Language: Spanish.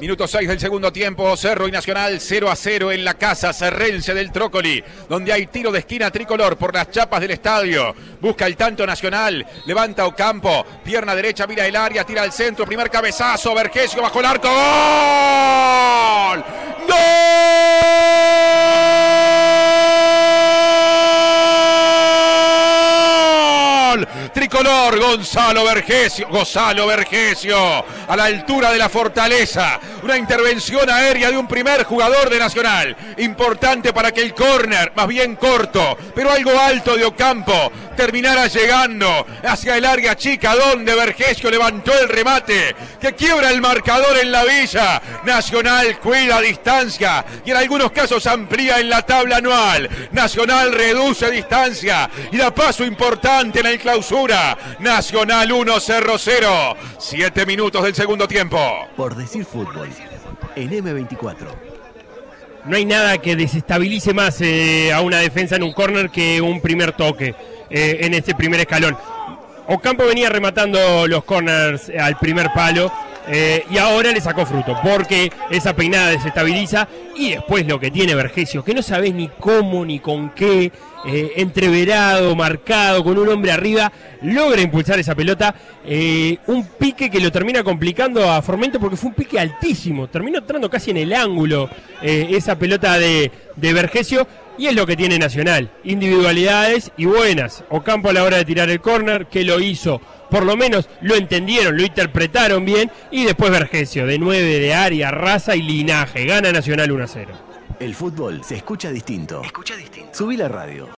Minuto 6 del segundo tiempo, Cerro y Nacional 0 a 0 en la casa Cerrense del Trócoli, donde hay tiro de esquina tricolor por las chapas del estadio. Busca el tanto Nacional, levanta Ocampo, pierna derecha, mira el área, tira al centro, primer cabezazo, Vergesio bajo el arco, ¡Gol! ¡Gol! Tricolor Gonzalo Vergesio, Gonzalo Vergesio, a la altura de la fortaleza. Una intervención aérea de un primer jugador de Nacional. Importante para que el córner, más bien corto, pero algo alto de Ocampo, terminara llegando hacia el área chica donde Vergesio levantó el remate que quiebra el marcador en la villa. Nacional cuida distancia y en algunos casos amplía en la tabla anual. Nacional reduce distancia y da paso importante en el clausura. Nacional 1 Cerro 0. Siete minutos del segundo tiempo. Por decir fútbol, en M24. No hay nada que desestabilice más eh, a una defensa en un córner que un primer toque eh, en este primer escalón. Ocampo venía rematando los corners al primer palo eh, y ahora le sacó fruto porque esa peinada desestabiliza y después lo que tiene Vergesio, que no sabes ni cómo ni con qué, eh, entreverado, marcado, con un hombre arriba, logra impulsar esa pelota. un pique que lo termina complicando a Formento porque fue un pique altísimo, terminó entrando casi en el ángulo esa pelota de, de Vergesio. Y es lo que tiene Nacional, individualidades y buenas. Ocampo a la hora de tirar el córner, que lo hizo, por lo menos lo entendieron, lo interpretaron bien, y después Vergesio, de 9 de área, raza y linaje, gana Nacional 1 a 0. El fútbol se escucha distinto. Escucha distinto. Subí la radio.